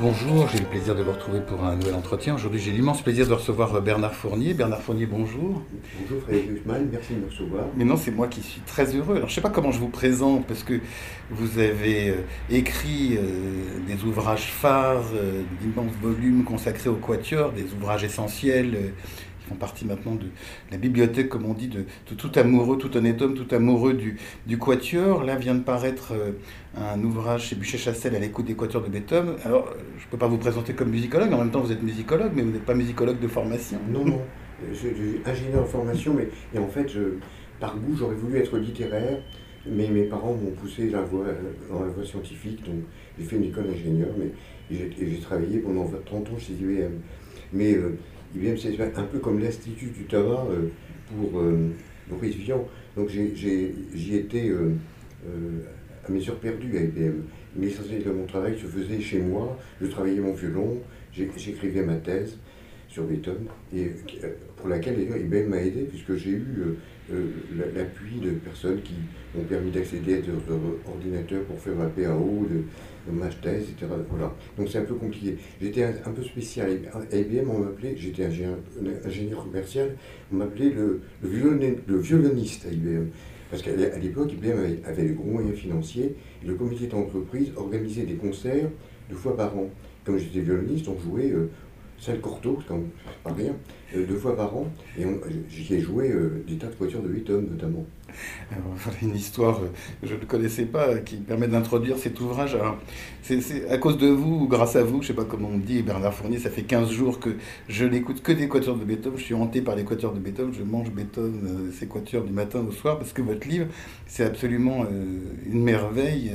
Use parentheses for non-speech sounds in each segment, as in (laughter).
Bonjour, j'ai le plaisir de vous retrouver pour un nouvel entretien. Aujourd'hui, j'ai l'immense plaisir de recevoir Bernard Fournier. Bernard Fournier, bonjour. Bonjour Frédéric Huchman, merci de me recevoir. Mais non, c'est moi qui suis très heureux. Alors, je ne sais pas comment je vous présente, parce que vous avez euh, écrit euh, des ouvrages phares, euh, d'immenses volumes consacrés au quatuor, des ouvrages essentiels euh, font partie maintenant de la bibliothèque, comme on dit, de, tout amoureux, tout honnête homme, tout amoureux du, du quatuor. Là vient de paraître euh, un ouvrage chez Buchet-Chassel à l'écoute des quatuors de Beethoven. Alors, euh, je ne peux pas vous présenter comme musicologue, en même temps, vous êtes musicologue, mais vous n'êtes pas musicologue de formation. Non, non, je suis ingénieur en formation, mais et en fait, par goût, j'aurais voulu être littéraire, mais mes parents m'ont poussé voie, dans la voie scientifique, donc j'ai fait une école d'ingénieur, mais j'ai travaillé pendant 30 ans chez IBM. Mais euh, IBM, c'est un peu comme l'Institut du tabac euh, pour, euh, les étudiants. Donc j'y étais euh, à mes heures à IBM. Mais l'essentiel de mon travail se faisait chez moi. Je travaillais mon violon, j'écrivais ma thèse sur Beethoven, et pour laquelle d'ailleurs IBM m'a aidé, puisque j'ai eu la- l'appui de personnes qui m'ont permis d'accéder à des or- ordinateurs pour faire ma PAO, thèse, etc. Donc c'est un peu compliqué. J'étais un, peu spécial. À IBM, on m'appelait, j'étais ingénieur, commercial, on m'appelait le, le, violon- le violoniste à IBM. Parce qu'à l'époque, IBM avait, avait de gros moyens financiers, et le comité d'entreprise organisait des concerts deux fois par an. Comme j'étais violoniste, on jouait euh, salle Cortot, quand pas rien, euh, deux fois par an, et on- j'y ai joué euh, des tas de voitures de Beethoven notamment. Alors, une histoire euh, que je ne connaissais pas euh, qui permet d'introduire cet ouvrage. Alors, c'est à cause de vous ou grâce à vous, je ne sais pas comment on dit, Bernard Fournier, ça fait 15 jours que je n'écoute que des quatuors de Beethoven. Je suis hanté par les quatuors de Beethoven. Je mange Beethoven, euh, ces quatuors du matin au soir, parce que votre livre, c'est absolument euh, une merveille.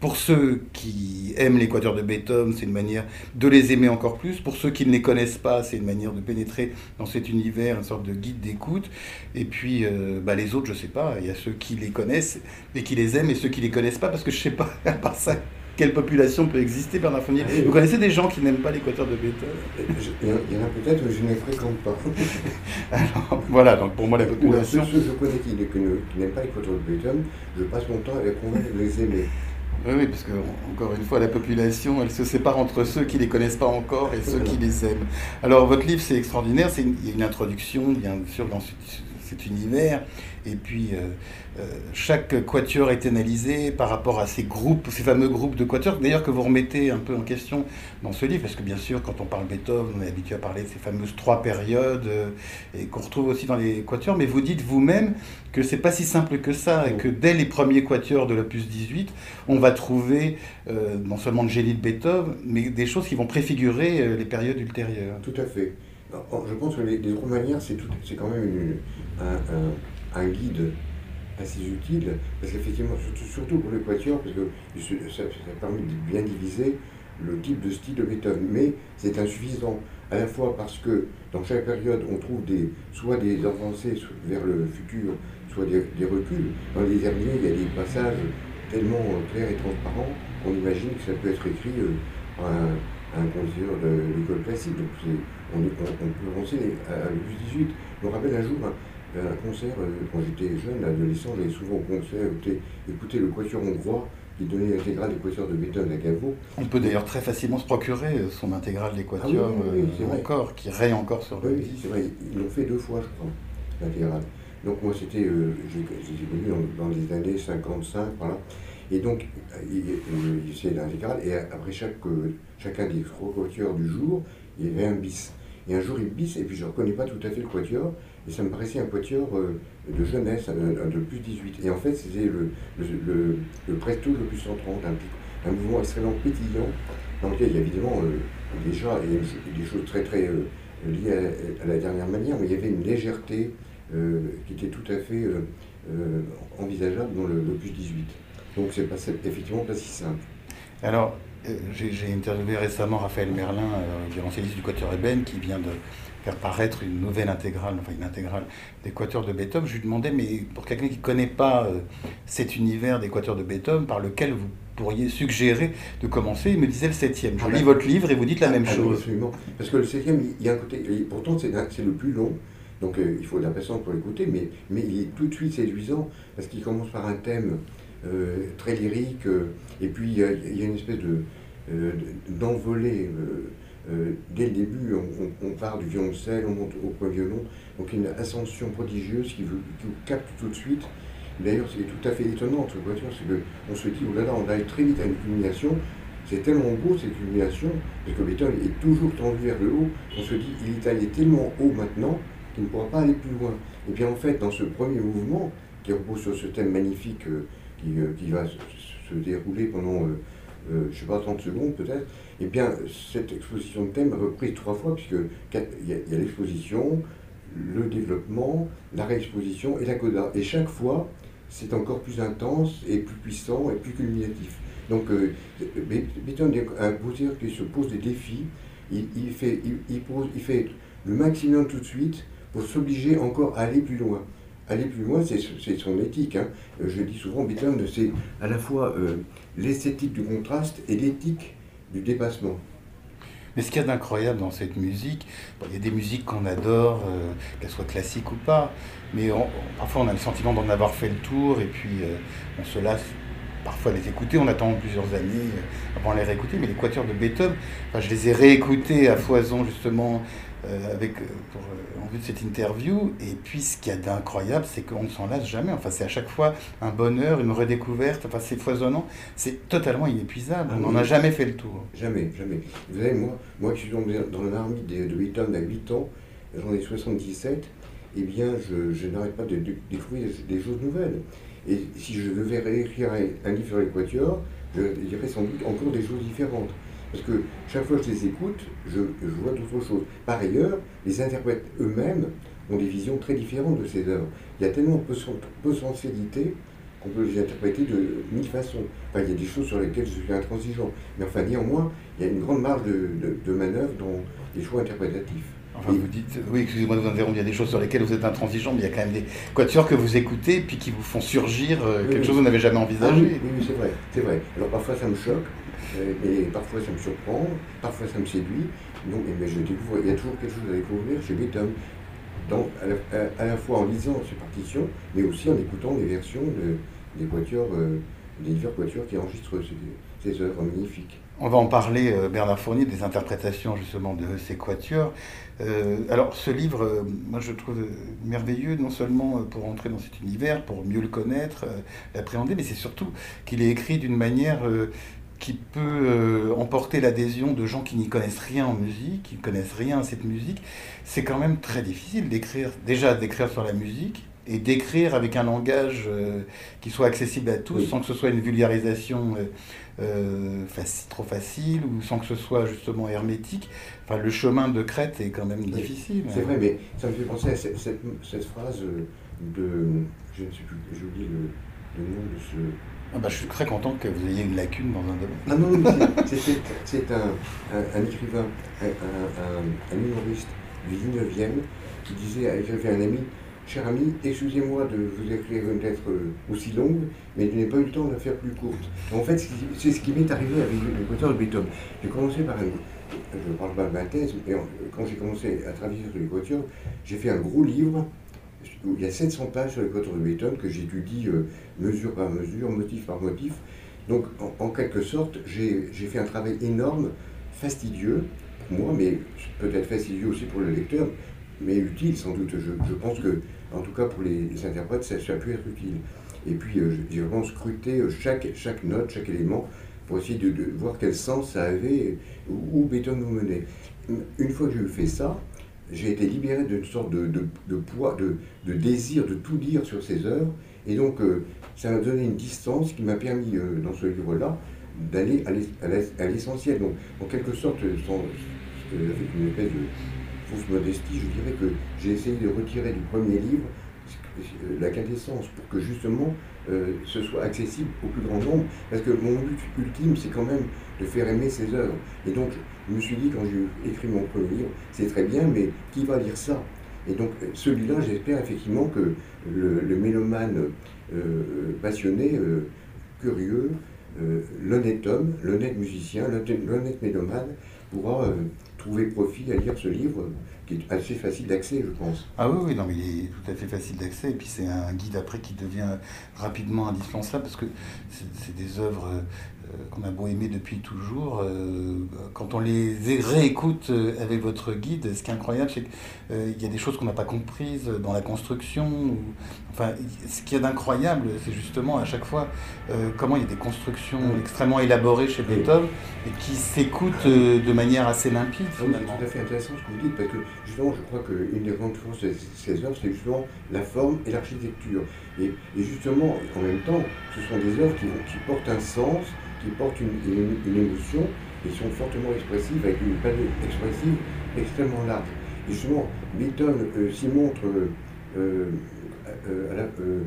Euh, pour ceux qui aiment les quatuors de Beethoven, c'est une manière de les aimer encore plus. Pour ceux qui ne les connaissent pas, c'est une manière de pénétrer dans cet univers, une sorte de guide d'écoute. Et puis, euh, bah, les autres, je sais pas. Il y a ceux qui les connaissent et qui les aiment et ceux qui les connaissent pas, parce que je sais pas, à part ça, quelle population peut exister, Bernard Fournier. Ah. Vous connaissez des gens qui n'aiment pas l'équateur de Beethoven Et je- Il y en a peut-être, mais je ne les fréquente pas. (laughs) Alors, voilà, donc pour moi, la population. ceux, ceux que je connais qui, ne- n'aiment pas voitures de Beethoven, je passe mon temps à les convaincre de les aimer. Oui, oui, parce que, encore une fois, la population, elle se sépare entre ceux qui les connaissent pas encore et ceux qui les aiment. Alors, votre livre, c'est extraordinaire. C'est une- il y a une introduction, bien sûr, dans ce- cet univers. Et puis, euh, chaque quatuor est analysé par rapport à ces groupes, ces fameux groupes de quatuors, d'ailleurs, que vous remettez un peu en question dans ce livre, parce que, bien sûr, quand on parle Beethoven, on est habitué à parler de ces fameuses trois périodes, euh, et qu'on retrouve aussi dans les quatuors. Mais vous dites vous-même que c'est pas si simple que ça, et que dès les premiers quatuors de l'opus 18, on va trouver euh, non seulement le génie de Beethoven, mais des choses qui vont préfigurer euh, les périodes ultérieures. Tout à fait. Je pense que les, les manières, c'est quand même un guide assez utile, parce qu'effectivement, surtout, pour les quatuors, parce que ça, permet de bien diviser le type de style de Beethoven, mais c'est insuffisant, à la fois parce que dans chaque période, on trouve des, soit des avancées vers le futur, soit des, reculs. Dans les derniers, il y a des passages tellement euh, clairs et transparents qu'on imagine que ça peut être écrit euh, par un, un de l'école classique. Donc on, peut penser à, à l'opus 18. Je me rappelle un jour un, un concert, euh, quand j'étais jeune, adolescent, j'allais souvent au concert écouter, le quatuor hongrois qui donnait l'intégrale des quatuors de Beethoven à Gaveau. On peut d'ailleurs très facilement se procurer euh, son intégrale des quatuors Ah oui, oui, oui, euh, encore, qui raye encore sur le Oui, c'est vrai, ils l'ont fait deux fois, je crois, l'intégrale. Donc moi, c'était, euh, j'ai connu dans, les années 55, voilà. Et donc, il- il- c'est l'intégrale, et après chaque, euh, chacun des trois quatuors du jour, il y avait un bis. Et un jour, il bis, et puis je ne reconnais pas tout à fait le quatuor, et ça me paraissait un quatuor euh, de jeunesse, un, de plus 18. Et en fait, c'était le, le, le, le presto le plus 130, un, un mouvement extrêmement pétillant, dans lequel il y a évidemment euh, déjà des choses très très euh, liées à, la dernière manière, mais il y avait une légèreté qui était tout à fait envisageable dans le, l'opus 18. Donc c'est pas effectivement pas si simple. Alors, j'ai interviewé récemment Raphaël Merlin, violoncelliste du Quatuor Eben, qui vient de faire paraître une nouvelle intégrale, enfin une intégrale des Quatuors de Beethoven. Je lui demandais, mais pour quelqu'un qui ne connaît pas euh, cet univers des Quatuors de Beethoven, par lequel vous pourriez suggérer de commencer, il me disait le septième. Je ah lis ben, votre livre et vous dites la même ah, chose. Absolument. Parce que le septième, il y a un côté, pourtant c'est le plus long, donc il faut de la patience pour l'écouter, mais, mais il est tout de suite séduisant, parce qu'il commence par un thème euh, très lyrique. Euh, et puis il y, a une espèce de euh, dès le début, on, part du violoncelle, on monte au point violon, donc une ascension prodigieuse qui vous, capte tout de suite. D'ailleurs, c'est tout à fait étonnant, voiture, c'est qu'on se dit, oh là là, on arrive très vite à une culmination, c'est tellement beau cette culmination, et que Beethoven est toujours tendu vers le haut, on se dit, il est allé tellement haut maintenant qu'il ne pourra pas aller plus loin. Et bien en fait, dans ce premier mouvement, qui repose sur ce thème magnifique euh, qui, va se, dérouler pendant, euh, euh, je ne sais pas, 30 secondes peut-être, eh bien cette exposition de thème reprise trois fois, puisque il y a, l'exposition, le développement, la réexposition et la coda. Et chaque fois, c'est encore plus intense et plus puissant et plus culminatif. Donc, Beethoven est un compositeur qui se pose des défis. Il, fait, le maximum tout de suite pour s'obliger encore à aller plus loin aller plus loin, c'est son éthique. Hein. Euh, je dis souvent, Beethoven, c'est à la fois euh, l'esthétique du contraste et l'éthique du dépassement. Mais ce qu'il y a d'incroyable dans cette musique, il y a des musiques qu'on adore, euh, qu'elles soient classiques ou pas, mais parfois on a le sentiment d'en avoir fait le tour et puis on se lasse parfois les écouter. On attend plusieurs années avant de les réécouter, mais les quatuors de Beethoven, je les ai réécoutés à foison justement euh, avec, euh, euh, en vue de cette interview. Et puis, ce qu'il y a d'incroyable, c'est qu'on ne s'en lasse jamais. Enfin, c'est à chaque fois un bonheur, une redécouverte. Enfin, c'est foisonnant. C'est totalement inépuisable. on n'en a jamais fait le tour. Jamais, jamais. Vous savez, moi, moi qui suis tombé dans la marmite de, de Beethoven à 8 ans, j'en ai 77, eh bien, je, n'arrête pas de, découvrir des choses nouvelles. Et si je devais réécrire un, livre sur l'équateur, je dirais sans doute encore des choses différentes. Parce que chaque fois que je les écoute, je, vois d'autres choses. Par ailleurs, les interprètes eux-mêmes ont des visions très différentes de ces œuvres. Il y a tellement peu sensibilité qu'on peut les interpréter de mille façons. Enfin, il y a des choses sur lesquelles je suis intransigeant. Mais enfin, néanmoins, il y a une grande marge de, de, manœuvre dans les choix interprétatifs. Enfin, vous dites, oui, excusez-moi de vous interrompre, il y a des choses sur lesquelles vous êtes intransigeant, mais il y a quand même des quatuors que vous écoutez, puis qui vous font surgir euh, quelque chose que vous n'avez jamais envisagé. Ah oui, oui, c'est vrai, c'est vrai. Alors parfois ça me choque, et parfois ça me surprend, parfois ça me séduit. Donc, mais je découvre, il y a toujours quelque chose à découvrir chez Beethoven. Donc, à la, fois en lisant ses partitions, mais aussi en écoutant les versions des quatuors, euh, des divers quatuors qui enregistrent ces, ces œuvres magnifiques. On va en parler, euh, Bernard Fournier, des interprétations justement de ces quatuors. Euh, alors ce livre, moi je trouve merveilleux, non seulement pour entrer dans cet univers, pour mieux le connaître, l'appréhender, mais c'est surtout qu'il est écrit d'une manière qui peut euh, emporter l'adhésion de gens qui n'y connaissent rien en musique, qui ne connaissent rien à cette musique, c'est quand même très difficile d'écrire, déjà d'écrire sur la musique et d'écrire avec un langage euh, qui soit accessible à tous, sans que ce soit une vulgarisation euh, trop facile ou sans que ce soit justement hermétique. Enfin, le chemin de crête est quand même difficile. C'est vrai, mais ça me fait penser à cette, cette, phrase de, je ne sais plus, j'ai oublié le nom de ce ah bah, je suis très content que vous ayez une lacune dans un domaine. Ah non, c'est un, un, écrivain, un, humoriste du 19e qui disait à un ami Cher ami, excusez-moi de vous écrire une lettre aussi longue, mais je n'ai pas eu le temps de la faire plus courte. En fait, c'est ce qui m'est arrivé avec l'équateur de Beethoven. J'ai commencé par un. Je ne parle pas de ma thèse, mais quand j'ai commencé à travailler sur l'équateur, j'ai fait un gros livre il y a 700 pages sur les de Beethoven que j'étudie euh, mesure par mesure, motif par motif. Donc, en, quelque sorte, j'ai fait un travail énorme, fastidieux pour moi, mais peut-être fastidieux aussi pour le lecteur, mais utile sans doute. Je, pense que, en tout cas pour les, interprètes, ça, a pu être utile. Et puis, euh, j'ai vraiment scruté euh, chaque, chaque note, chaque élément, pour essayer de, voir quel sens ça avait, où, où Beethoven nous menait. Une fois que j'ai fait ça, j'ai été libéré d'une sorte de, de, poids, de, de, désir de tout dire sur ces œuvres. Et donc, euh, ça m'a donné une distance qui m'a permis, euh, dans ce livre-là, d'aller à l'essentiel. Donc, en quelque sorte, sans, avec une espèce de fausse modestie, je dirais que j'ai essayé de retirer du premier livre la quintessence pour que justement ce soit accessible au plus grand nombre. Parce que mon but ultime, c'est quand même de faire aimer ses œuvres. Et donc, je me suis dit, quand j'ai écrit mon premier livre, c'est très bien, mais qui va lire ça? Et donc, celui-là, j'espère effectivement que le, mélomane passionné, curieux, l'honnête homme, l'honnête musicien, l'honnête mélomane pourra trouver profit à lire ce livre qui est assez facile d'accès, je pense. Ah oui, oui, non, mais il est tout à fait facile d'accès. Et puis c'est un guide après qui devient rapidement indispensable parce que c'est des œuvres euh, qu'on a beau aimer depuis toujours, euh, quand on les réécoute euh, avec votre guide, ce qui est incroyable, c'est qu'il y a des choses qu'on n'a pas comprises dans la construction. enfin, ce qui est incroyable, c'est justement à chaque fois comment il y a des constructions extrêmement élaborées chez Beethoven et qui s'écoutent de manière assez limpide. Ah c'est tout à fait intéressant ce que vous dites, parce que justement, je crois qu'une des grandes forces de ces œuvres, c'est justement la forme et l'architecture. Et, justement, en même temps, ce sont des œuvres qui, qui portent un sens qui portent une, émotion et sont fortement expressives avec une palette expressive extrêmement large. Et justement, Beethoven euh, s'y montre, euh, euh,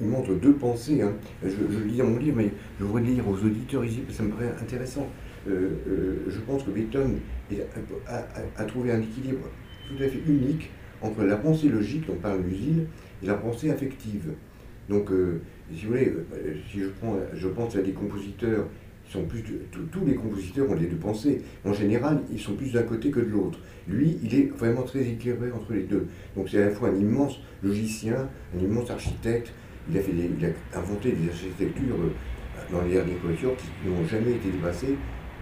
il montre deux pensées. Hein. Je, je, lis dans mon livre, mais je voudrais lire aux auditeurs ici, parce que ça me paraît intéressant. je pense que Beethoven a, trouvé un équilibre tout à fait unique entre la pensée logique dont parle Musil et la pensée affective. Donc, si vous voulez, si je, prends, je pense à des compositeurs, sont plus tous les compositeurs ont des deux pensées. En général, ils sont plus d'un côté que de l'autre. Lui, il est vraiment très équilibré entre les deux. Donc c'est à la fois un immense logicien, un immense architecte. Il a, fait il a inventé des architectures euh, dans les derniers voitures qui n'ont jamais été dépassées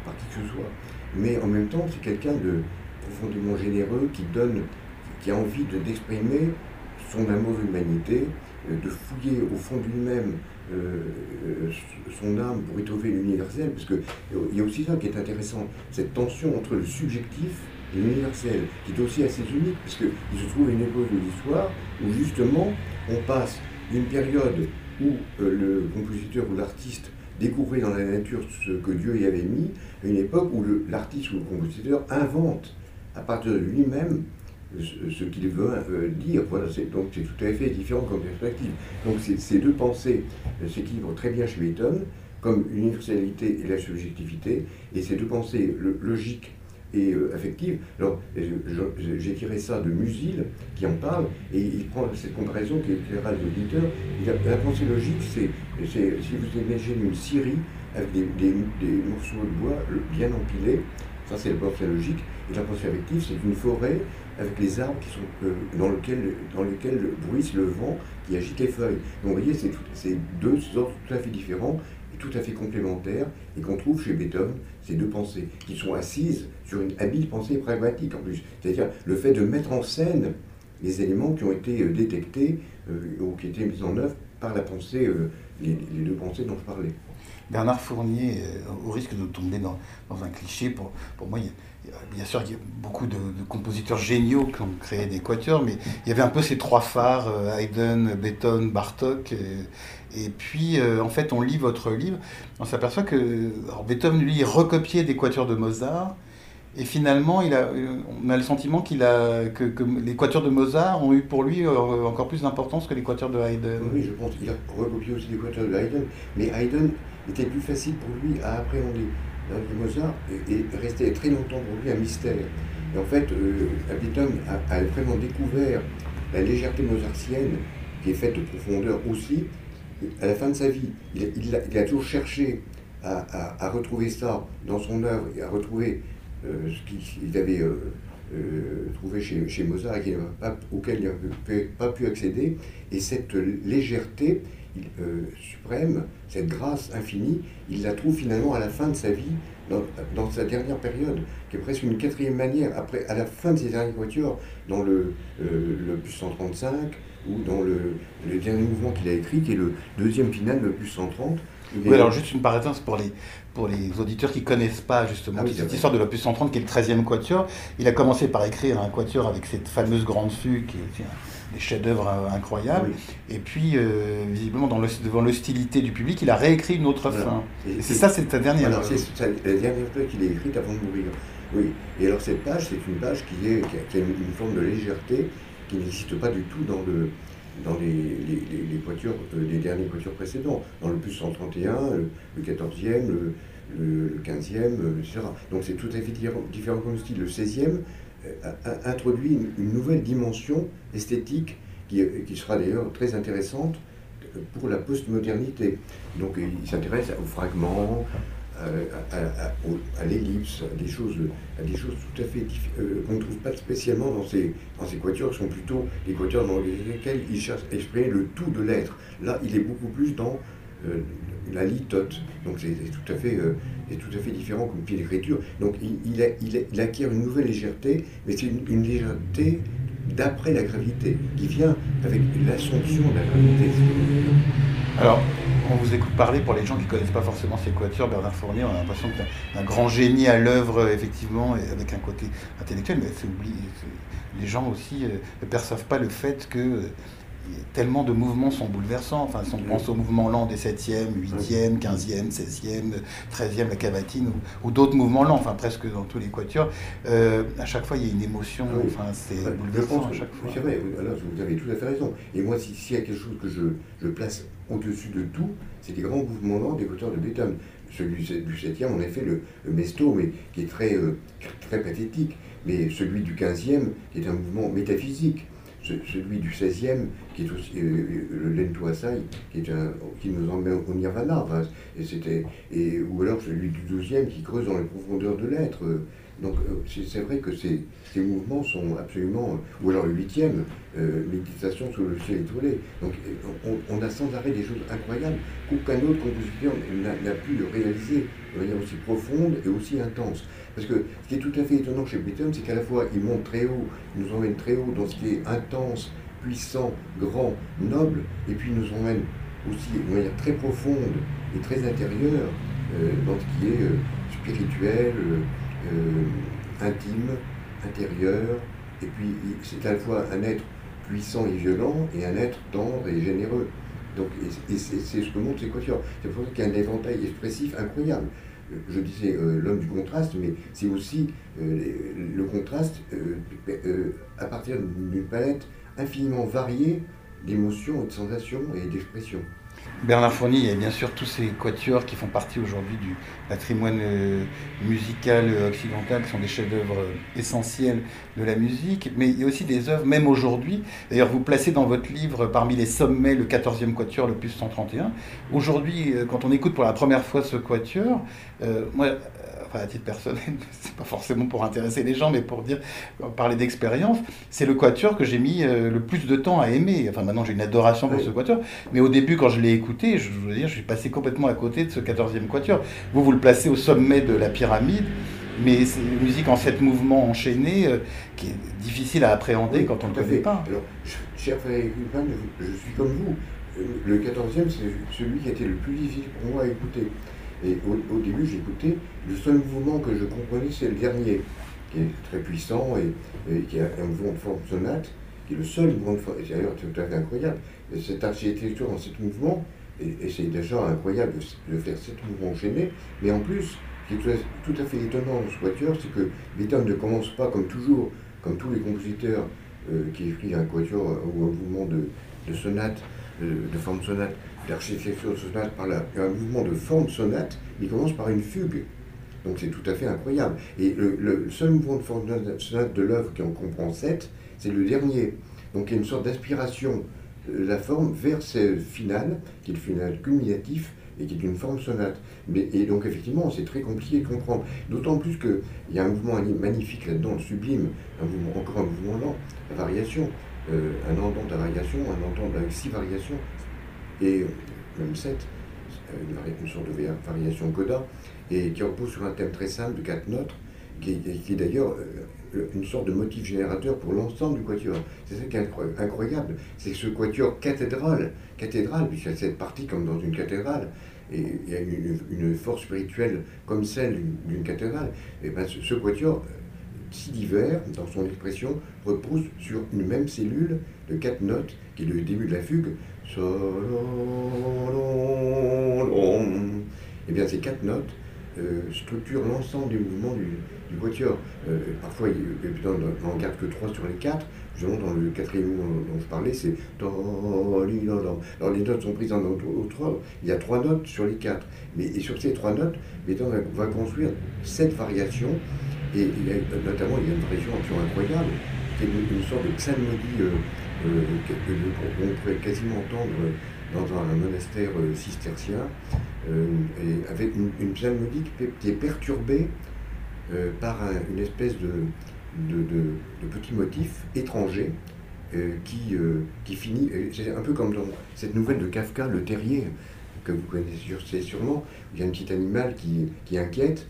par qui que ce soit. Mais en même temps, c'est quelqu'un de profondément généreux qui donne, qui a envie d'exprimer son amour de l'humanité, de fouiller au fond de lui-même euh, son âme pour y trouver l'universel, parce qu'il y a aussi ça qui est intéressant, cette tension entre le subjectif et l'universel, qui est aussi assez unique, parce qu'il se trouve une époque de l'histoire où justement on passe d'une période où euh, le compositeur ou l'artiste découvrait dans la nature ce que Dieu y avait mis, à une époque où l'artiste ou le compositeur invente à partir de lui-même ce qu'il veut euh, dire. Voilà, donc c'est tout à fait différent comme perspective. Donc ces deux pensées euh, s'équilibrent très bien chez Beethoven, comme l'universalité et la subjectivité, et ces deux pensées logiques et euh, affectives. Alors j'ai tiré ça de Musil qui en parle, et il prend cette comparaison qui éclairera l'auditeur. La pensée logique, c'est si vous imaginez une scierie avec des, des morceaux de bois bien empilés, ça c'est la pensée logique, et la pensée affective, c'est une forêt avec les arbres qui sont, euh, dans, lequel, dans lesquels bruisse le vent qui agite les feuilles. Donc vous voyez, c'est deux sortes tout à fait différents et tout à fait complémentaires, et qu'on trouve chez Beethoven, ces deux pensées, qui sont assises sur une habile pensée pragmatique en plus. C'est-à-dire le fait de mettre en scène les éléments qui ont été euh, détectés euh, ou qui été mis en œuvre par la pensée, les, deux pensées dont je parlais. Bernard Fournier, au risque de tomber dans, dans un cliché, pour, pour moi, bien sûr, il y a beaucoup de, compositeurs géniaux qui ont créé des quatuors, mais il y avait un peu ces trois phares, euh, Haydn, Beethoven, Bartok. Et, puis, euh, en fait, on lit votre livre, on s'aperçoit que Beethoven, lui, recopiait des quatuors de Mozart. Et finalement, on a le sentiment qu'il a, que, les quatuors de Mozart ont eu pour lui euh, encore plus d'importance que les quatuors de Haydn. Oui, je pense qu'il a recopié aussi des quatuors de Haydn, mais Haydn était plus facile pour lui à appréhender. Mozart est, resté très longtemps pour lui un mystère. Et en fait, euh, a, vraiment découvert la légèreté mozartienne, qui est faite de profondeur aussi, à la fin de sa vie. Il, a, toujours cherché à, retrouver ça dans son œuvre et à retrouver euh, ce qu'il avait euh, trouvé chez, Mozart et auquel il n'avait pas pu accéder. Et cette légèreté, euh, suprême, cette grâce infinie, il la trouve finalement à la fin de sa vie, dans, sa dernière période, qui est presque une quatrième manière, après, à la fin de ses dernières voitures, dans le, euh, le plus 135, ou dans le, le dernier mouvement qu'il a écrit, qui est le deuxième final, le plus 130. Oui, alors juste une parenthèse pour les, pour les auditeurs qui ne connaissent pas justement ah cette histoire de l'opus 130 qui est le 13e quatuor. Il a commencé par écrire un quatuor avec cette fameuse grande fugue qui est des chefs-d'œuvre incroyables. Et puis, euh, visiblement, dans le, devant l'hostilité du public, il a réécrit une autre fin. Et, c'est ça, c'est ta dernière. Alors, c'est la dernière fois qu'il a écrite avant de mourir. Oui. Et alors, cette page, c'est une page qui, est, qui a, une, forme de légèreté qui n'existe pas du tout dans le, dans les, les, les, les derniers quatuors précédents, dans le plus 131, le, 14e, le, 15e, etc. Donc c'est tout à fait différent, comme style. Le 16e a, introduit une, nouvelle dimension esthétique qui, qui sera d'ailleurs très intéressante pour la postmodernité. Donc il s'intéresse aux fragments, à, l'ellipse, à des choses, à des choses tout à fait euh, qu'on ne trouve pas spécialement dans ces, dans ces quatuors, qui sont plutôt les quatuors dans lesquels il cherche à exprimer le tout de l'être. Là, il est beaucoup plus dans euh, la litote. Donc c'est tout à fait, euh, différent comme pied d'écriture. Donc il, acquiert une nouvelle légèreté, mais c'est une, légèreté d'après la gravité, qui vient avec l'assomption de la gravité. Alors, on vous écoute parler, pour les gens qui ne connaissent pas forcément ces quatuors, Bernard Fournier, on a l'impression que c'est un grand génie à l'œuvre, effectivement, avec un côté intellectuel, mais les gens aussi ne euh, perçoivent pas le fait que tellement de mouvements sont bouleversants. Enfin, si on pense au mouvement lent des 7e, 8e, 15e, 16e, 13e, la cavatine, ou, d'autres mouvements lents, enfin presque dans tous les quatuors, euh, à chaque fois il y a une émotion, enfin c'est bouleversant à chaque fois. Vous avez tout à fait raison. Et moi, s'il y a quelque chose que je, je place au-dessus de tout, c'est les grands mouvements lents des quatuors de Beethoven. Celui du 7e, en effet, le, mesto, mais qui est très, euh, très pathétique, mais celui du 15e, qui est un mouvement métaphysique celui du 16e, qui est aussi euh, le Lento Asai, qui, est un, qui nous emmène au Nirvana, et c'était, et, ou alors celui du 12e qui creuse dans les profondeurs de l'être. Donc euh, c'est vrai que ces, ces, mouvements sont absolument. Ou alors le 8e, euh, méditation sur le ciel étoilé. Donc on, a sans arrêt des choses incroyables qu'aucun autre compositeur n'a pu réaliser de manière aussi profonde et aussi intense. Parce que ce qui est tout à fait étonnant chez Beethoven, c'est qu'à la fois il monte très haut, il nous emmène très haut dans ce qui est intense, puissant, grand, noble, et puis nous emmène aussi de manière très profonde et très intérieure euh, dans ce qui est euh, spirituel, euh, intime, intérieur, et puis c'est à la fois un être puissant et violent et un être tendre et généreux. Donc, et, c'est ce que montre ces quatuors. C'est pour ça qu'il y a un éventail expressif incroyable je disais l'homme du contraste, mais c'est aussi le contraste à partir d'une palette infiniment variée d'émotions et de sensations et d'expressions. Bernard Fournier, a bien sûr tous ces quatuors qui font partie aujourd'hui du patrimoine musical occidental, qui sont des chefs-d'œuvre essentiels de la musique, mais il y a aussi des œuvres, même aujourd'hui. D'ailleurs, vous placez dans votre livre parmi les sommets le 14e quatuor, le plus 131. Aujourd'hui, quand on écoute pour la première fois ce quatuor, moi, à titre personnel, (laughs) c'est pas forcément pour intéresser les gens, mais pour dire, parler d'expérience, c'est le quatuor que j'ai mis euh, le plus de temps à aimer. Enfin, maintenant j'ai une adoration pour ce quatuor, mais au début, quand je l'ai écouté, je veux dire, je suis passé complètement à côté de ce 14e quatuor. Vous, vous le placez au sommet de la pyramide, mais c'est une musique en sept mouvements enchaînés euh, qui est difficile à appréhender quand on ne le connaît pas. Alors, cher Frédéric je, je suis comme vous. Le 14e, c'est celui qui a été le plus difficile pour moi à écouter. Et au, début, j'écoutais, le seul mouvement que je comprenais, c'est le dernier, qui est très puissant et, qui a un mouvement de forme sonate, qui est le seul mouvement de forme, et d'ailleurs tout à fait incroyable. Et cette architecture dans cet mouvement, et, c'est déjà incroyable de, faire sept mouvements enchaînés, mais en plus, ce qui est tout à fait étonnant dans ce quatuor, c'est que Beethoven ne commence pas comme toujours, comme tous les compositeurs euh, qui écrivent un quatuor ou un mouvement de, sonate, de forme sonate, l'architecture sonate par un mouvement de forme sonate, il commence par une fugue. Donc c'est tout à fait incroyable. Et le, seul mouvement de forme sonate de l'œuvre qui en comprend sept, c'est le dernier. Donc il y a une sorte d'aspiration de la forme vers ce final, qui est le final culminatif, et qui est une forme sonate. Mais, et donc effectivement, c'est très compliqué de comprendre. D'autant plus qu'il y a un mouvement magnifique là-dedans, sublime, un mouvement, encore un mouvement lent, la variation, euh, un entente à variation, un entente avec six variations, et même 7, une, sorte de variation coda, et qui repose sur un thème très simple de quatre notes, qui, est d'ailleurs euh, une sorte de motif générateur pour l'ensemble du quatuor. C'est ça qui est incroyable, c'est que ce quatuor cathédrale, cathédrale, puisqu'il y a cette partie comme dans une cathédrale, et il y a une, force spirituelle comme celle d'une cathédrale, et ben ce, quatuor si divers dans son expression repose sur une même cellule de quatre notes, qui est le début de la fugue, et eh bien, ces quatre notes euh, structurent l'ensemble du mouvement du, du quatuor. Euh, parfois, il, on garde que 3 sur les 4. Justement, dans le quatrième mot dont je parlais, c'est Alors, les notes sont prises en autre Il y a 3 notes sur les 4. Mais et sur ces 3 notes, Beethoven va, va construire 7 variations. Et notamment, il y a une variation incroyable, qui est une, sorte de psalmodie euh, qu'on pourrait quasiment entendre dans un monastère euh, cistercien, euh, et avec une, une, qui est perturbée euh, par une espèce de, de, de, petit motif étranger qui, qui finit, c'est un peu comme dans cette nouvelle de Kafka, Le Terrier, que vous connaissez sûrement, il y a un petit animal qui, qui inquiète,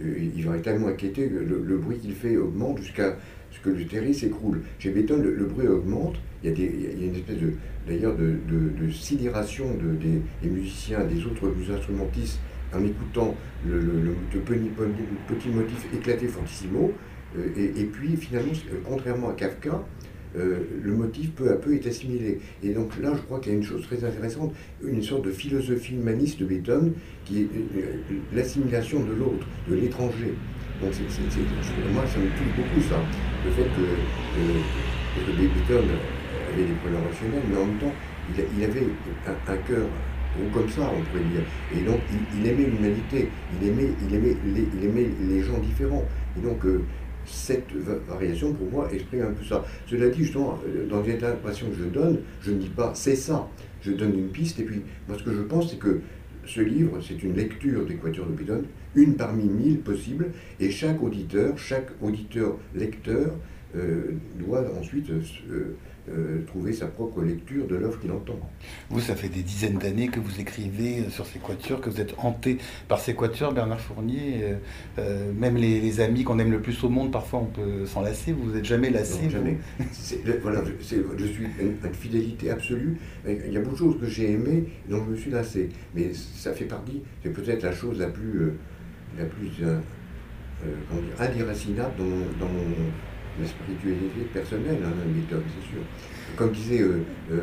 il va être tellement inquiété que le, bruit qu'il fait augmente jusqu'à ce que le terrier s'écroule. Chez Beethoven, le, bruit augmente, il y, a une espèce de, d'ailleurs de, sidération de, des, musiciens, des autres instrumentistes en écoutant le, petit, motif éclaté fortissimo. Euh, et, puis finalement, euh, contrairement à Kafka, euh, le motif peu à peu est assimilé. Et donc là, je crois qu'il y a une chose très intéressante, une sorte de philosophie humaniste de Beethoven, qui est l'assimilation de l'autre, de l'étranger. Donc moi, ça me touche beaucoup ça, le fait que, que Beethoven des problèmes rationnels, mais en même temps, il, avait un, cœur comme ça, on pourrait dire. Et donc, il, aimait l'humanité, il aimait, il, aimait les, il aimait les gens différents. Et donc, euh, cette variation, pour moi, exprime un peu ça. Cela dit, justement, euh, dans les interprétations que je donne, je ne dis pas c'est ça. Je donne une piste, et puis, moi, ce que je pense, c'est que ce livre, c'est une lecture des de Beethoven, une parmi mille possibles, et chaque auditeur, chaque auditeur lecteur euh, doit ensuite euh, trouver sa propre lecture de l'œuvre qu'il entend. Vous, ça fait des dizaines d'années que vous écrivez euh, sur ces quatuors, que vous êtes hanté par ces quatuors, Bernard Fournier. Euh, même les, amis qu'on aime le plus au monde, parfois on peut s'en lasser. Vous n'êtes jamais lassé non, Jamais. voilà, je, je suis une, une, fidélité absolue. Il y a beaucoup de choses que j'ai aimées, dont je me suis lassé. Mais ça fait partie, c'est peut-être la chose la plus, la plus euh, indéracinable dans dans mon la spiritualité personnelle, hein, Beethoven, c'est sûr. Comme disait, euh, euh,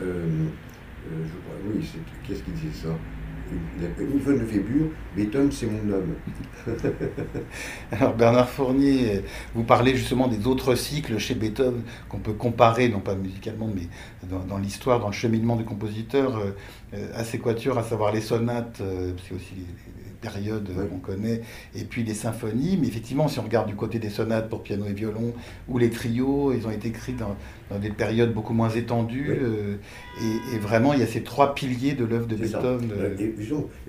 euh, je crois, oui, qu'est-ce qu'il disait ça? Une fois de Fébure, Beethoven, c'est mon homme. (laughs) Alors Bernard Fournier, vous parlez justement des autres cycles chez Beethoven qu'on peut comparer, non pas musicalement, mais dans, l'histoire, dans le cheminement du compositeur, à ses quatuors, à savoir les sonates, c'est aussi les, période qu'on connaît, et puis les symphonies. Mais effectivement, si on regarde du côté des sonates pour piano et violon, ou les trios, ils ont été écrits dans, des périodes beaucoup moins étendues. Euh, et, vraiment, il y a ces trois piliers de l'œuvre de Beethoven. Euh.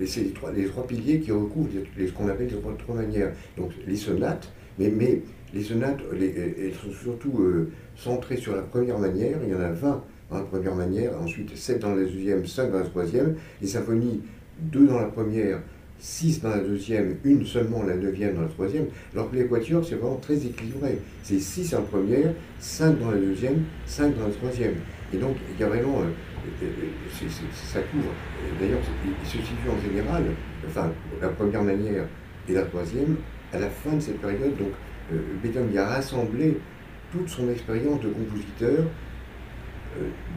Et, c'est les trois, les trois piliers qui recouvrent ce qu'on appelle les trois, manières. Donc les sonates, mais, mais les sonates, elles sont surtout euh, centrées sur la première manière. Il y en a 20 dans la première manière, ensuite 7 dans la deuxième, 5 dans la troisième. Les symphonies, 2 dans la première, 6 dans la deuxième, une seulement la neuvième dans la troisième, alors que les quatuors, c'est vraiment très équilibré. C'est 6 en première, 5 dans la deuxième, 5 dans la troisième. Et donc, il y a vraiment. Euh, euh, euh, ça couvre. D'ailleurs, il se situe en général, enfin, la première manière et la troisième, à la fin de cette période. Donc, Beethoven y a rassemblé toute son expérience de compositeur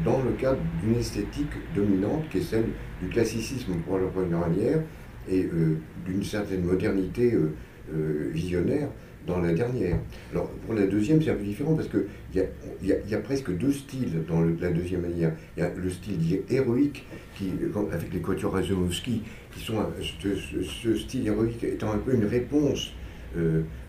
dans le cadre d'une esthétique dominante qui est celle du classicisme pour la première manière et euh, d'une certaine modernité euh, euh, visionnaire dans la dernière. Alors pour la deuxième, c'est un peu différent parce qu'il y a, y, presque deux styles dans la deuxième manière. Il y a le style dit héroïque, qui, avec les quatuors Razumovsky, qui sont ce, style héroïque étant un peu une réponse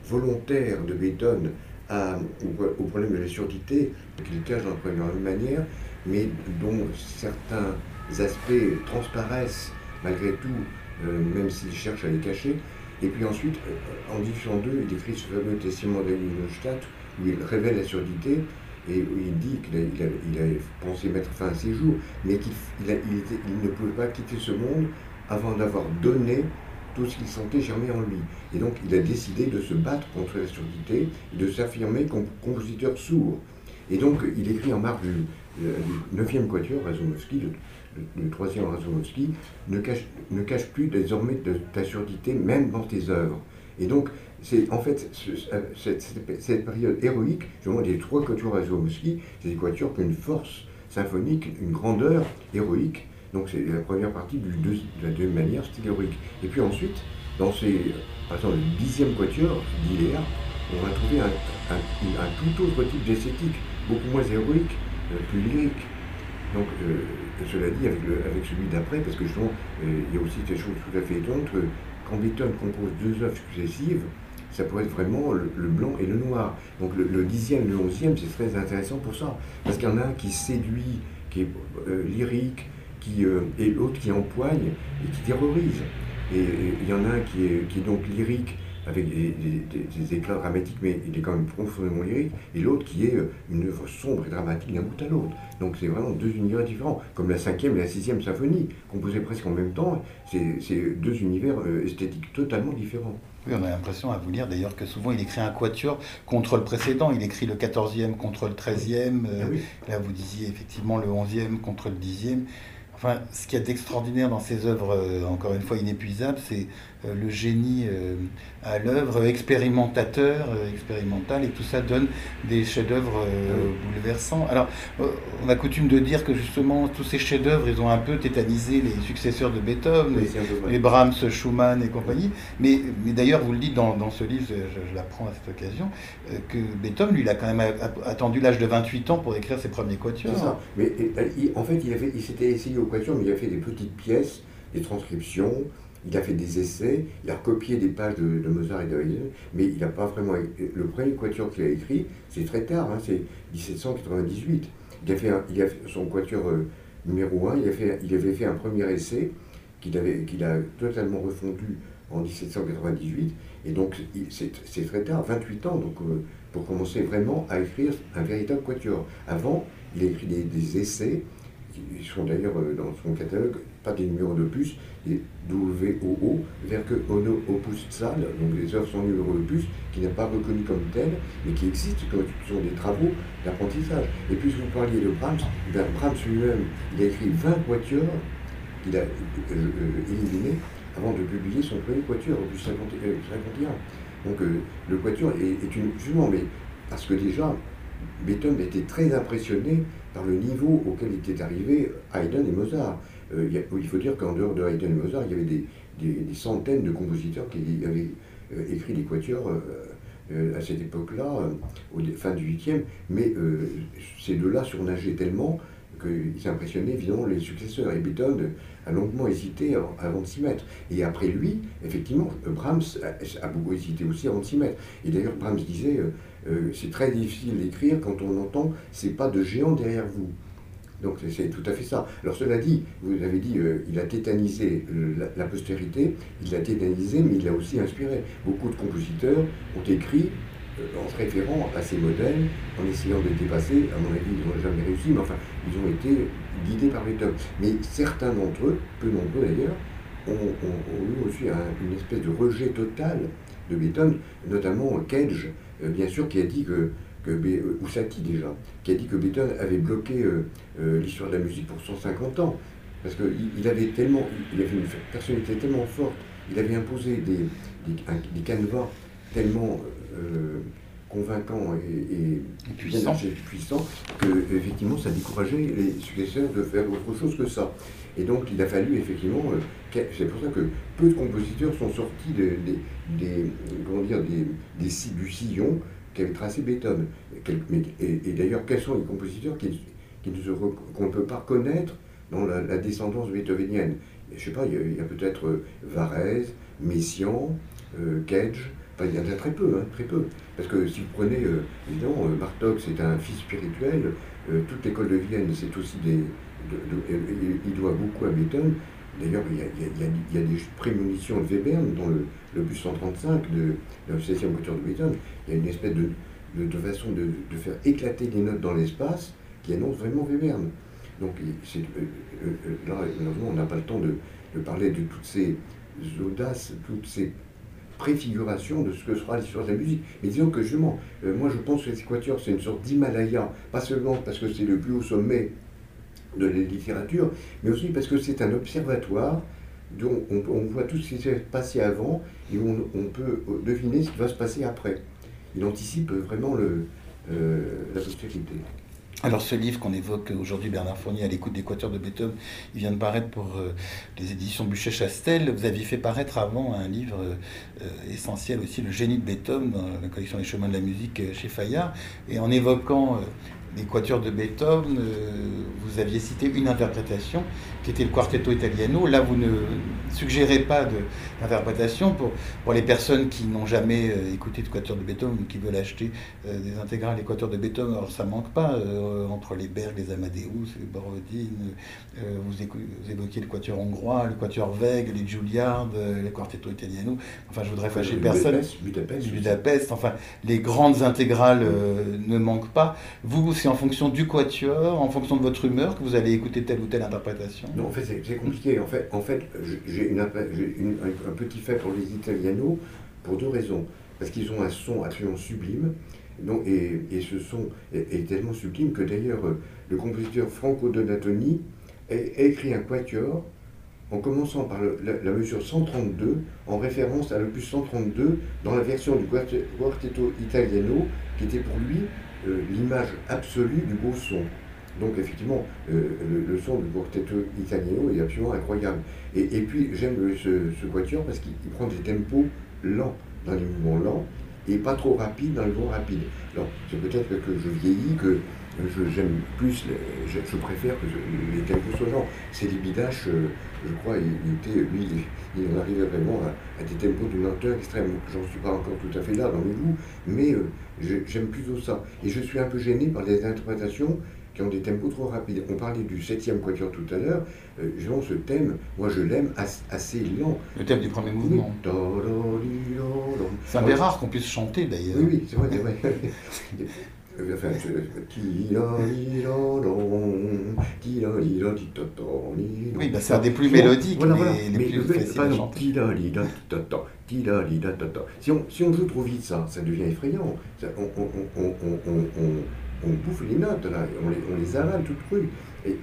volontaire de Beethoven au, problème de la surdité qu'il cache dans la première manière, mais dont certains aspects transparaissent malgré tout même s'il cherche à les cacher. Et puis ensuite, euh, en 1802, il écrit ce fameux testament Neustadt où il révèle la surdité et où il dit qu'il a, pensé mettre fin à ses jours, mais qu'il il, ne pouvait pas quitter ce monde avant d'avoir donné tout ce qu'il sentait germer en lui. Et donc il a décidé de se battre contre la surdité et de s'affirmer comme compositeur sourd. Et donc il écrit en marge du, 9e quatuor, Razumovsky, le, troisième Razumowski, ne cache, ne cache plus désormais ta surdité, même dans tes œuvres. Et donc, c'est en fait euh, cette, période héroïque, je les trois quatuors Razumowski, c'est des quatuors qui ont une force symphonique, une grandeur héroïque. Donc c'est la première partie du de la deuxième manière, style héroïque. Et puis ensuite, dans ces, par exemple, le dixième quatuor d'Hilaire, on va trouver un, tout autre type d'esthétique, beaucoup moins héroïque, euh, plus lyrique. Donc, euh, cela dit, avec, avec celui d'après, parce que justement, euh, il y a aussi des choses tout à fait étonnantes, que quand Beethoven compose deux œuvres successives, ça pourrait être vraiment le, blanc et le noir. Donc le, dixième, le onzième, c'est très intéressant pour ça. Parce qu'il y en a un qui séduit, qui est lyrique, qui, et l'autre qui empoigne et qui terrorise. Et il y en a un qui est donc lyrique, avec des, éclats dramatiques, mais il est quand même profondément lyrique, et l'autre qui est euh, une œuvre sombre et dramatique d'un bout à l'autre. Donc c'est vraiment deux univers différents, comme la cinquième et la sixième symphonie, composées presque en même temps, c'est deux univers euh, esthétiques totalement différents. Oui, on a l'impression à vous lire d'ailleurs que souvent il écrit un quatuor contre le précédent. Il écrit le quatorzième contre le treizième. Euh, ah là, vous disiez effectivement le onzième contre le dixième. Enfin, ce qui est extraordinaire dans ces œuvres, euh, encore une fois inépuisables, c'est euh, le génie euh, à l'œuvre, expérimentateur, expérimental, et tout ça donne des chefs-d'œuvre bouleversants. Alors, on a coutume de dire que justement, tous ces chefs-d'œuvre, ils ont un peu tétanisé les successeurs de Beethoven, les, Brahms, Schumann et compagnie. Mais, mais d'ailleurs, vous le dites dans, dans ce livre, je, l'apprends à cette occasion, que Beethoven, lui, il a quand même attendu l'âge de 28 ans pour écrire ses premiers quatuors. C'est ça. Mais en fait, il, il s'était essayé au mais il a fait des petites pièces, des transcriptions, il a fait des essais, il a recopié des pages de, Mozart et de Haydn, mais il n'a pas vraiment. Le premier quatuor qu'il a écrit, c'est très tard, hein, c'est 1798. Il a fait, son quatuor euh, numéro 1, il, avait fait un premier essai qu'il qu'il a totalement refondu en 1798, et donc c'est très tard, 28 ans, donc euh, pour commencer vraiment à écrire un véritable quatuor. Avant, il a écrit des essais ils sont d'ailleurs euh, dans son catalogue, pas des numéros de plus, des WOO, Werke Ono Opus Zal, donc les œuvres sont numéro de plus, qui n'est pas reconnu comme tel, mais qui existent, qui sont des travaux d'apprentissage. Et puis, vous parliez de Brahms, ben, Brahms lui-même, il a écrit 20 quatuors qu'il a euh, euh, éliminés avant de publier son premier quatuor, Opus 51. Donc, le quatuor est, est une. Justement, mais parce que déjà, Beethoven était très impressionné par le niveau auquel était arrivé Haydn et Mozart. Euh, il, faut dire qu'en dehors de Haydn et Mozart, il y avait des, centaines de compositeurs qui avaient euh, écrit des quatuors euh, à cette époque-là, au fin du 8e, mais ces deux-là surnageaient tellement qu'ils impressionnaient évidemment les successeurs. Et Beethoven a longuement hésité avant de s'y mettre. Et après lui, effectivement, Brahms a, beaucoup hésité aussi avant de s'y mettre. Et d'ailleurs, Brahms disait euh, c'est très difficile d'écrire quand on entend c'est pas de géant derrière vous. Donc c'est tout à fait ça. Alors cela dit, vous avez dit, euh, il a tétanisé la, postérité, il l'a tétanisé, mais il l'a aussi inspiré. Beaucoup de compositeurs ont écrit euh, en se référant à ces modèles, en essayant de les dépasser. À mon avis, ils n'ont jamais réussi, mais enfin, ils ont été guidés par Beethoven. Mais certains d'entre eux, peu nombreux d'ailleurs, ont, eu aussi une espèce de rejet total de Beethoven, notamment Cage, euh, bien sûr, qui a dit que, que euh, Oussati déjà, qui a dit que Beethoven avait bloqué euh, l'histoire de la musique pour 150 ans. Parce qu'il avait tellement, il avait une personnalité tellement forte, il avait imposé des, des, canevas tellement convaincants et, et, puissants puissant, que effectivement ça décourageait les successeurs de faire autre chose que ça. Et donc il a fallu effectivement, c'est pour ça que peu de compositeurs sont sortis de, des, comment dire, des, du sillon qu'avait tracé Beethoven. Et, d'ailleurs, quels sont les compositeurs qu'on ne peut pas reconnaître dans la, descendance beethovenienne? Je ne sais pas, il y a, peut-être euh, Varese, Messiaen, euh, Cage, il y en a très peu, hein, très peu. Parce que si vous prenez, euh, évidemment, Bartok, c'est un fils spirituel, toute l'école de Vienne, c'est aussi des. Il doit beaucoup à Beethoven, D'ailleurs, il, y, a, des prémonitions de Webern dans le, le bus 135 de, la 16e voiture de Beethoven. Il y a une espèce de, de, façon de, faire éclater des notes dans l'espace qui annonce vraiment Webern. Donc, euh, euh, euh, là, malheureusement, on n'a pas le temps de, parler de toutes ces audaces, toutes ces préfigurations de ce que sera l'histoire de la musique. Mais disons que justement, moi je pense que l'Équateur, c'est une sorte d'Himalaya, pas seulement parce que c'est le plus haut sommet de la littérature, mais aussi parce que c'est un observatoire dont on, voit tout ce qui s'est passé avant et on, on, peut deviner ce qui va se passer après. Il anticipe vraiment le, euh, la postérité. Alors ce livre qu'on évoque aujourd'hui, Bernard Fournier, à l'écoute des quatuors de Beethoven, il vient de paraître pour euh, les éditions Buchet-Chastel. Vous aviez fait paraître avant un livre euh, essentiel aussi, Le génie de Beethoven, dans la collection Les chemins de la musique chez Fayard. Et en évoquant les quatuors de Beethoven, vous aviez cité une interprétation qui était le Quartetto Italiano. Là, vous ne suggérez pas d'interprétation pour, pour les personnes qui n'ont jamais euh, écouté de quatuor de Beethoven ou qui veulent acheter euh, des intégrales des quatuors de Beethoven. Alors, ça manque pas euh, entre les Berg, les Amadeus, les Borodine. vous, évoquiez le quatuor hongrois, le quatuor Weg, les Juilliard, les Quartetto Italiano. Enfin, je voudrais fâcher personne. Budapest, Budapest. Enfin, les grandes intégrales ne manquent pas. Vous, c'est en fonction du quatuor, en fonction de votre humeur, que vous allez écouter telle ou telle interprétation. Non, en fait, c'est compliqué. En fait, j'ai un petit fait pour les Italianos pour deux raisons. Parce qu'ils ont un son absolument sublime. Donc, et, ce son est, tellement sublime que d'ailleurs, le compositeur Franco Donatoni a, écrit un quatuor en commençant par la, mesure 132, en référence à l'opus 132 dans la version du Quartetto Italiano, qui était pour lui euh, l'image absolue du beau son. Donc effectivement, euh, le, son du quartetto italiano est absolument incroyable. Et, puis j'aime ce, ce, quatuor parce qu'il prend des tempos lents dans les mouvements lents et pas trop rapides dans les mouvements rapides. Alors c'est peut-être que je vieillis, que j'aime plus, je, préfère que les tempos soient lents. C'est Bidache, euh, je crois, il, était, lui, il en arrivait vraiment à, des tempos d'une lenteur extrême. J'en suis pas encore tout à fait là dans mes goûts, mais euh, j'aime plutôt ça. Et je suis un peu gêné par les interprétations qui ont des tempos trop rapides. On parlait du septième quatuor tout à l'heure. Euh, ce thème, moi je l'aime assez lent. Le thème du premier mouvement. C'est un des rares qu'on puisse chanter d'ailleurs. Oui, oui, c'est vrai, (laughs) oui, bah c'est un des plus mélodiques, voilà, voilà. mais les plus faciles à chanter. Si on, si on joue trop vite ça, ça devient effrayant. Ça, on, on, on, on bouffe les notes, là, on les, on les avale toutes crues. Et,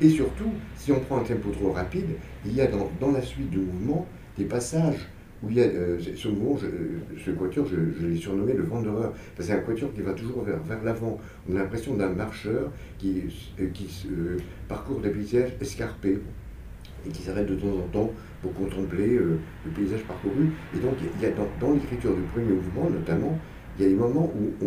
et, surtout, si on prend un tempo trop rapide, il y a dans, dans la suite du mouvement des passages a euh, ce mouvement, ce quatuor, je, l'ai surnommé le vent c'est un quatuor qui va toujours vers, l'avant. On a l'impression d'un marcheur qui, euh, euh, parcourt des paysages escarpés et qui s'arrête de temps en temps pour contempler le paysage parcouru. Et donc, y a dans, l'écriture du premier mouvement, notamment, il y a des moments où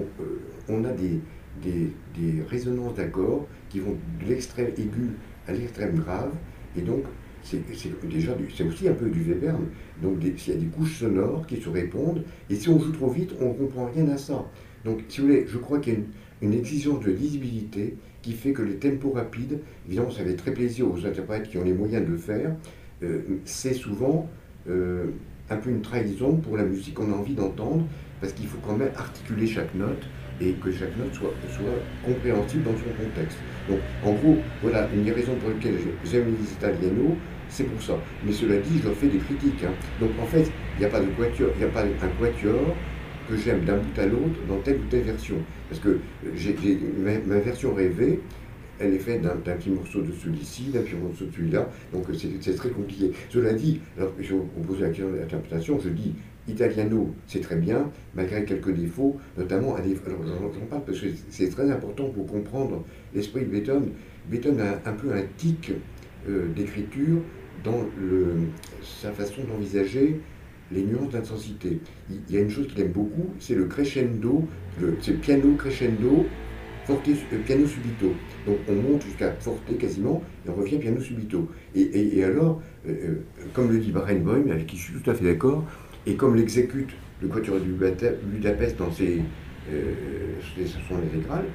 on, a des, des, résonances d'accords qui vont de l'extrême aigu à l'extrême grave, et donc c'est déjà c'est aussi un peu du Webern. Donc s'il y a des couches sonores qui se répondent, et si on joue trop vite, on ne comprend rien à ça. Donc si vous voulez, je crois qu'il y a une, exigence de lisibilité qui fait que les tempos rapides, évidemment ça fait très plaisir aux interprètes qui ont les moyens de le faire, euh, c'est souvent euh, un peu une trahison pour la musique qu'on a envie d'entendre, parce qu'il faut quand même articuler chaque note, et que chaque note soit, soit compréhensible dans son contexte. Donc, en gros, voilà une des raisons pour lesquelles j'aime les italianos, c'est pour ça. Mais cela dit, je leur fais des critiques. Hein. Donc, en fait, il n'y a pas de quatuor, il n'y a pas un quatuor que j'aime d'un bout à l'autre dans telle ou telle version. Parce que j'ai ma, version rêvée, elle est faite d'un petit morceau de celui-ci, d'un petit morceau de celui-là, donc c'est très compliqué. Cela dit, je vous pose la question de l'interprétation, je dis Italiano, c'est très bien, malgré quelques défauts, notamment à des... Alors j'en parle parce que c'est très important pour comprendre l'esprit de Beethoven. Beethoven a un peu un tic euh, d'écriture dans sa façon d'envisager les nuances d'intensité. Il y a une chose qu'il aime beaucoup, c'est le crescendo, c'est le piano crescendo, euh, piano subito. Donc on monte jusqu'à forte quasiment, et on revient piano subito. Et, alors, euh, comme le dit Barenboim, avec qui je suis tout à fait d'accord, et comme l'exécute le quatuor du Budapest dans ses, euh, intégrales,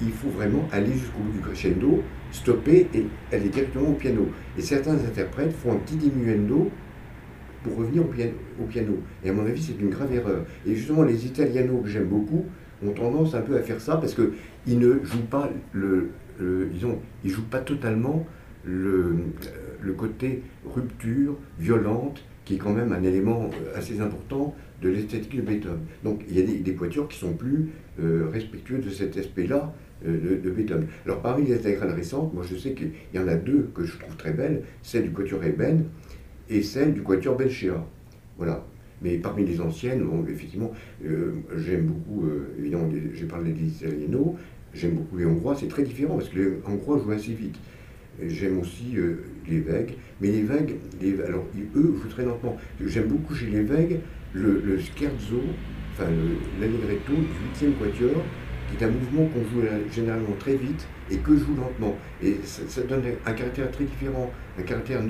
il faut vraiment aller jusqu'au bout du crescendo, stopper et aller directement au piano. Et certains interprètes font un petit diminuendo pour revenir au piano. Et à mon avis, c'est une grave erreur. Et justement, les italianos que j'aime beaucoup ont tendance un peu à faire ça parce qu'ils ne jouent pas le, disons, ils jouent pas totalement le, le côté rupture violente qui est quand même un élément euh, assez important de l'esthétique de Beethoven. Donc il y a des, des qui sont plus euh, respectueux de cet aspect-là euh, de, Beethoven. Alors parmi les intégrales récentes, moi je sais qu'il y en a deux que je trouve très belles, celle du quatuor Eben et celle du quatuor Belchea. Voilà. Mais parmi les anciennes, effectivement, j'aime beaucoup, évidemment, j'ai parlé des Italiano, J'aime beaucoup les Hongrois, c'est très différent parce que les Hongrois jouent assez vite. J'aime aussi euh, les Vègues, mais les Vègues, alors eux jouent très lentement. J'aime beaucoup chez les Vègues le, scherzo, enfin l'allegretto du 8e quatuor, qui est un mouvement qu'on joue généralement très vite et que joue lentement. Et ça, donne un caractère très différent, un caractère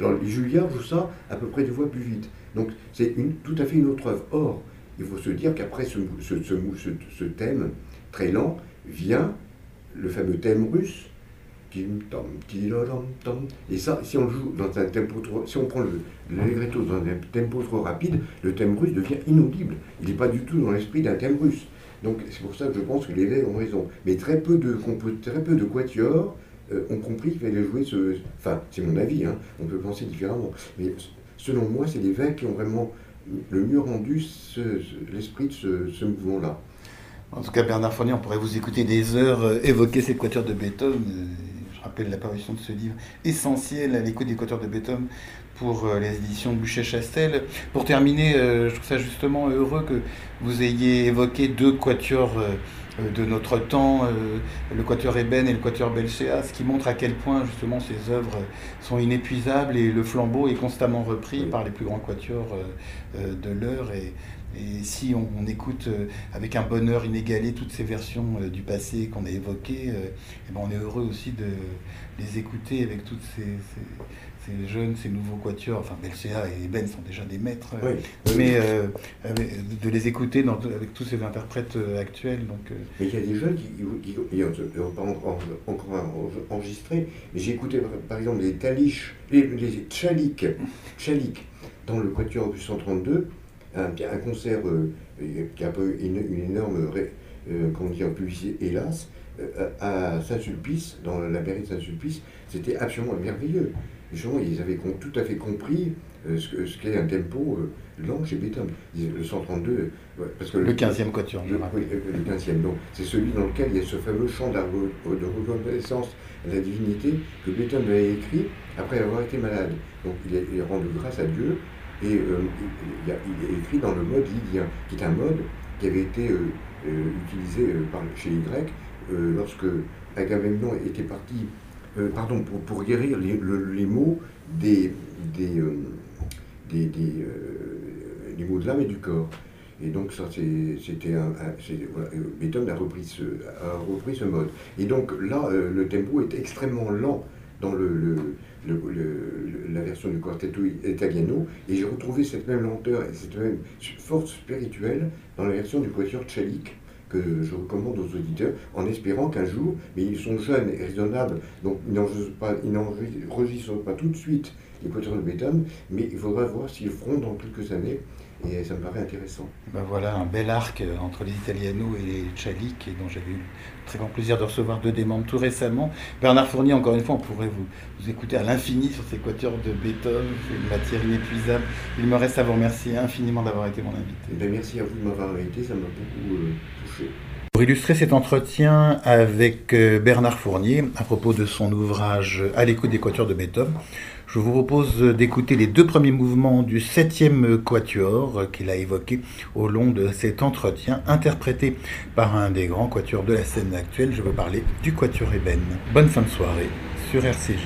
alors joue ça à peu près deux fois plus vite. Donc c'est tout à fait une autre œuvre. Or, il faut se dire qu'après ce, thème très lent vient le fameux thème russe. Et ça, si on joue dans un dans un tempo trop rapide, le thème russe devient inaudible. Il n'est pas du tout dans l'esprit d'un thème russe. Donc c'est pour ça que je pense que les Vègues ont raison. Mais très peu de, très peu de quatuors euh, ont compris qu'il fallait jouer ce. Enfin, c'est mon avis, hein, on peut penser différemment. Mais selon moi, c'est les Vègues qui ont vraiment le mieux rendu l'esprit de ce, mouvement-là. En tout cas, Bernard Fournier, on pourrait vous écouter des heures euh, évoquer ces quatuors de Beethoven. Euh, je rappelle l'apparition de ce livre essentiel à l'écoute des quatuors de Beethoven pour les éditions Boucher-Chastel. Pour terminer, je trouve ça justement heureux que vous ayez évoqué deux quatuors euh, de notre temps, euh, le Quatuor Eben et le Quatuor Belchéa, ce qui montre à quel point justement ces œuvres sont inépuisables et le flambeau est constamment repris par les plus grands quatuors euh, de l'heure. Et, si on, écoute avec un bonheur inégalé toutes ces versions du passé qu'on a évoquées, eh ben, on est heureux aussi de les écouter avec toutes ces ces jeunes, ces nouveaux quatuors, enfin Belcea et Ben sont déjà des maîtres, mais euh, de les écouter avec tous ces interprètes euh, actuels. Donc, euh, Mais il y a des jeunes qui n'ont pas encore enregistré, j'ai écouté par exemple les Talish, les, les Tchalik, dans le quatuor du 132, un, un concert qui a eu une, une énorme comment dire, publicité, hélas, à Saint-Sulpice, dans la mairie de Saint-Sulpice, c'était absolument merveilleux ils avaient tout à fait compris euh, ce qu'est un tempo euh, lent chez Beethoven. Le 132, parce que le, 15e quatuor, le, le 15e, donc c'est celui dans lequel il y a ce fameux chant de reconnaissance à la divinité que Beethoven avait écrit après avoir été malade. Donc il est, rendu grâce à Dieu et euh, il, est écrit dans le mode lydien, qui est un mode qui avait été utilisé par, chez les Grecs lorsque Agamemnon était parti euh, pardon, pour, guérir les, les mots des, des, euh, des, euh, des, mots de l'âme et du corps. Et donc ça, c'était un, voilà, Beethoven a repris, ce, a repris ce mode. Et donc là, le tempo est extrêmement lent dans le, le, la version du quartetto italiano, et j'ai retrouvé cette même lenteur et cette même force spirituelle dans la version du quatuor tchalik je recommande aux auditeurs, en espérant qu'un jour, mais ils sont jeunes et raisonnables, donc ils n'enregistrent pas, tout de suite les quatuors de Beethoven, mais il faudra voir s'ils feront dans quelques années et ça me paraît intéressant. Ben voilà, un bel arc euh, entre les Italiano et les Tchalik, dont j'avais eu le très grand plaisir de recevoir deux des membres tout récemment. Bernard Fournier, encore une fois, on pourrait vous, vous écouter à l'infini sur ces quatuors de Beethoven, c'est une matière inépuisable. Il me reste à vous remercier infiniment d'avoir été mon invité. Ben, merci à vous de m'avoir invité, ça m'a beaucoup euh, touché. Pour illustrer cet entretien avec euh, Bernard Fournier à propos de son ouvrage À l'écoute des quatuors de Beethoven, je vous propose d'écouter les deux premiers mouvements du septième quatuor qu'il a évoqué au long de cet entretien, interprété par un des grands quatuors de la scène actuelle. Je veux parler du quatuor Eben. Bonne fin de soirée sur RCJ.